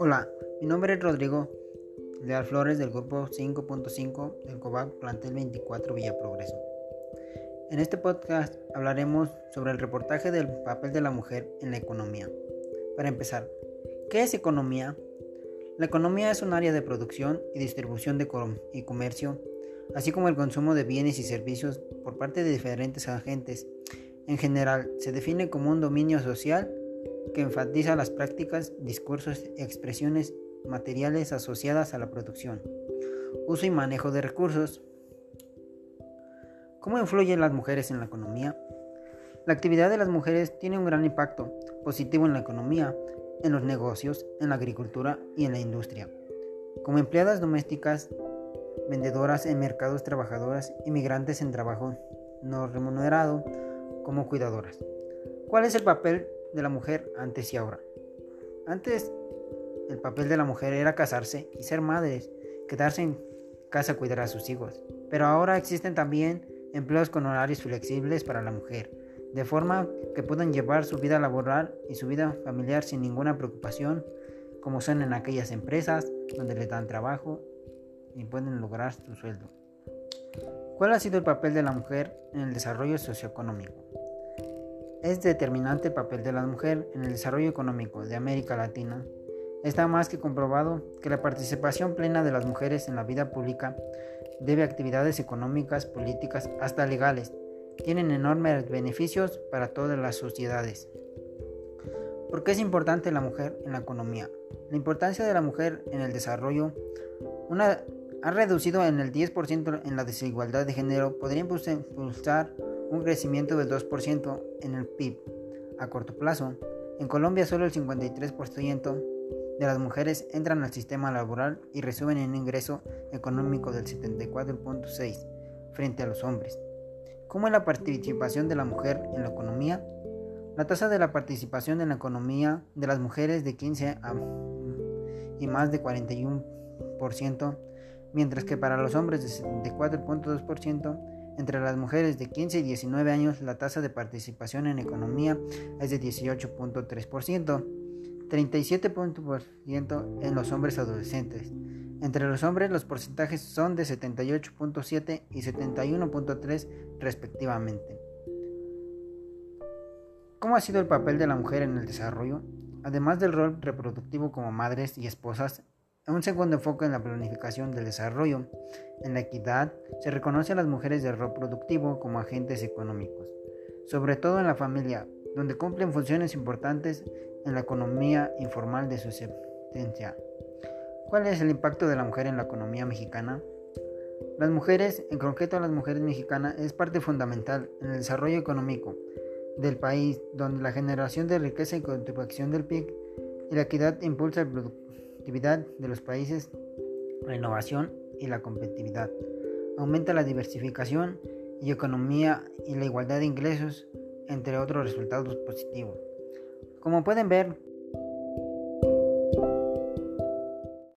Hola, mi nombre es Rodrigo Leal Flores del grupo 5.5 del COVAC Plantel 24 Villa Progreso. En este podcast hablaremos sobre el reportaje del papel de la mujer en la economía. Para empezar, ¿qué es economía? La economía es un área de producción y distribución de y comercio, así como el consumo de bienes y servicios por parte de diferentes agentes. En general, se define como un dominio social que enfatiza las prácticas, discursos expresiones materiales asociadas a la producción, uso y manejo de recursos. ¿Cómo influyen las mujeres en la economía? La actividad de las mujeres tiene un gran impacto positivo en la economía, en los negocios, en la agricultura y en la industria. Como empleadas domésticas, vendedoras en mercados, trabajadoras, inmigrantes en trabajo no remunerado, como cuidadoras. ¿Cuál es el papel de la mujer antes y ahora? Antes, el papel de la mujer era casarse y ser madres, quedarse en casa cuidar a sus hijos. Pero ahora existen también empleos con horarios flexibles para la mujer de forma que puedan llevar su vida laboral y su vida familiar sin ninguna preocupación, como son en aquellas empresas donde les dan trabajo y pueden lograr su sueldo. ¿Cuál ha sido el papel de la mujer en el desarrollo socioeconómico? Es determinante el papel de la mujer en el desarrollo económico de América Latina. Está más que comprobado que la participación plena de las mujeres en la vida pública debe a actividades económicas, políticas, hasta legales, tienen enormes beneficios para todas las sociedades. ¿Por qué es importante la mujer en la economía? La importancia de la mujer en el desarrollo ha reducido en el 10% en la desigualdad de género, podría impulsar un crecimiento del 2% en el PIB a corto plazo. En Colombia solo el 53% de las mujeres entran al sistema laboral y reciben un ingreso económico del 74.6 frente a los hombres. ¿Cómo es la participación de la mujer en la economía? La tasa de la participación en la economía de las mujeres de 15 a y más de 41%, mientras que para los hombres de 74.2%, entre las mujeres de 15 y 19 años la tasa de participación en economía es de 18.3%, 37% en los hombres adolescentes. Entre los hombres los porcentajes son de 78.7 y 71.3 respectivamente. ¿Cómo ha sido el papel de la mujer en el desarrollo? Además del rol reproductivo como madres y esposas, un segundo enfoque en la planificación del desarrollo. En la equidad se reconoce a las mujeres del rol productivo como agentes económicos, sobre todo en la familia, donde cumplen funciones importantes en la economía informal de su subsistencia. ¿Cuál es el impacto de la mujer en la economía mexicana? Las mujeres, en concreto las mujeres mexicanas, es parte fundamental en el desarrollo económico del país, donde la generación de riqueza y contribución del PIB y la equidad impulsa la de los países, la innovación y la competitividad. Aumenta la diversificación y economía y la igualdad de ingresos, entre otros resultados positivos. Como pueden ver,